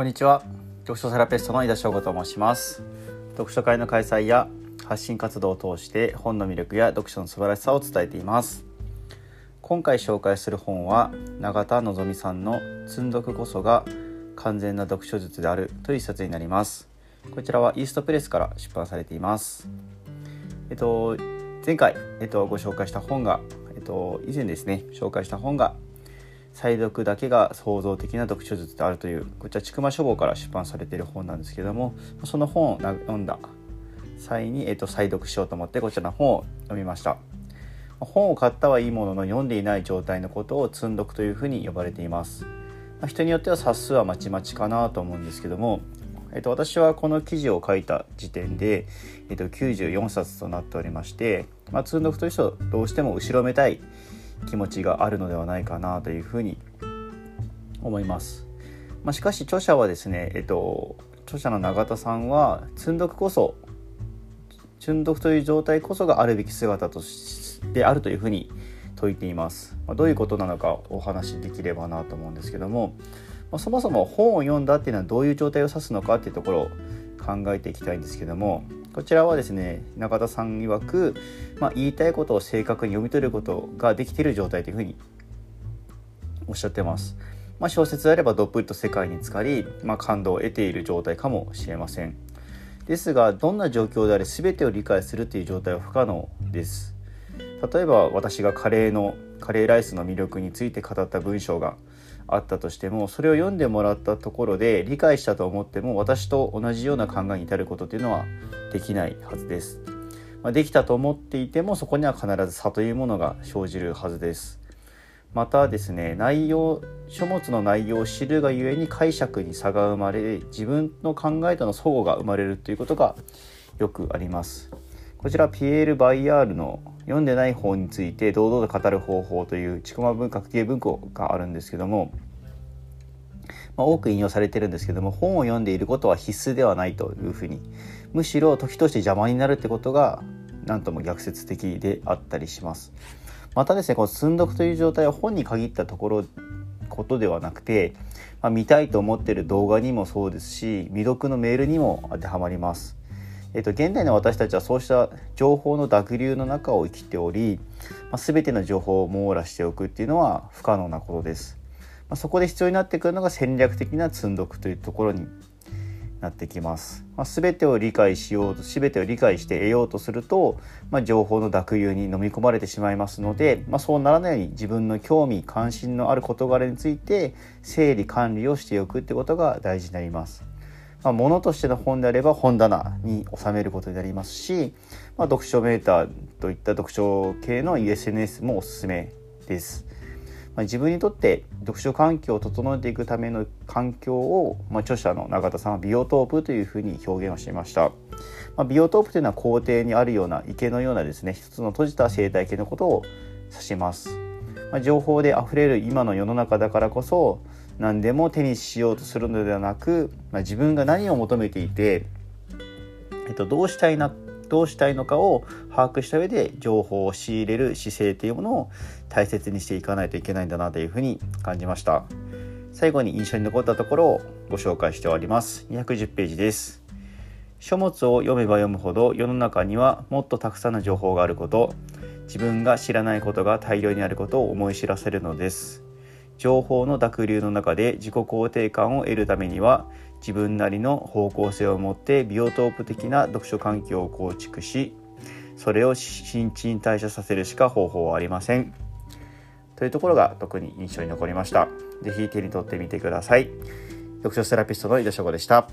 こんにちは。読書セラピストの井田翔吾と申します。読書会の開催や発信活動を通して本の魅力や読書の素晴らしさを伝えています。今回紹介する本は永田望さんの積んどくこそが完全な読書術であるという一冊になります。こちらはイーストプレスから出版されています。えっと前回、えっと、ご紹介した本が、えっと、以前ですね紹介した本が再読だけが創造的な読書術であるというこちら千曲書房から出版されている本なんですけどもその本を読んだ際に、えっと、再読しようと思ってこちらの本を読みました。本を買ったはいいものの読んでいない状態のことを積んどくというふうに呼ばれています。人によっては冊数はまちまちかなと思うんですけども、えっと、私はこの記事を書いた時点で、えっと、94冊となっておりまして、まあ、積んどくという人どうしても後ろめたい気持ちがあるのではないかなというふうに思います。まあ、しかし著者はですね、えっと、著者の永田さんは積んどくこそ積んどくという状態こそがあるべき姿とであるというふうに説いています。まあ、どういうことなのかお話しできればなと思うんですけども、まあ、そもそも本を読んだっていうのはどういう状態を指すのかっていうところを考えていきたいんですけどもこちらはですね中田さん曰く、まあ、言いたいことを正確に読み取ることができている状態というふうにおっしゃってます。まあ、小説であればどっぷりと世界に浸かり、まあ、感動を得ている状態かもしれません。ですがどんな状況であれ全てを理解するという状態は不可能です。例えば私がカレーのカレーライスの魅力について語った文章があったとしてもそれを読んでもらったところで理解したと思っても私と同じような考えに至ることというのはできないはずです。まあ、できたと思っていてもそこには必ず差というものが生じるはずです。またですね内容書物の内容を知るがゆえに解釈に差が生まれ自分の考えとの相互が生まれるということがよくあります。こちらピエール・バイヤールの読んでない本について堂々と語る方法というちくま文学系文庫があるんですけども、まあ、多く引用されてるんですけども本を読んでいることは必須ではないというふうにむしろ時として邪魔になるってことが何とも逆説的であったりします。またですねこの積んどくという状態は本に限ったところことではなくて、まあ、見たいと思ってる動画にもそうですし未読のメールにも当てはまります。えっと、現代の私たちはそうした情報の濁流の中を生きており、まあ、全ての情報を網羅しておくっていうのは不可能なことです。まあ、そこで必要になってくるのが戦略的な積んどくというところになってきます。まあ、全てを理解しようと全てを理解して得ようとすると、まあ、情報の濁流に飲み込まれてしまいますので、まあ、そうならないように自分の興味関心のある事柄について整理管理をしておくってことが大事になります。まあ、物としての本であれば本棚に収めることになりますし、まあ、読書メーターといった読書系の SNS もおすすめです。まあ、自分にとって読書環境を整えていくための環境を、まあ、著者の永田さんはビオトープというふうに表現をしていました。まあ、ビオトープというのは校庭にあるような池のようなですね一つの閉じた生態系のことを指します。まあ、情報であふれる今の世の中だからこそ何でも手にしようとするのではなく、まあ、自分が何を求めていて、えっと、どうしたいなどうしたいのかを把握した上で情報を仕入れる姿勢というものを大切にしていかないといけないんだなというふうに感じました。最後に印象に残ったところをご紹介しております。210ページです。書物を読めば読むほど世の中にはもっとたくさんの情報があること。自分が知らないことが大量にあることを思い知らせるのです。情報の濁流の中で自己肯定感を得るためには自分なりの方向性を持ってビオトープ的な読書環境を構築しそれを新陳代謝させるしか方法はありません。というところが特に印象に残りました。是非手に取ってみてください。読書セラピストの井田翔吾でした。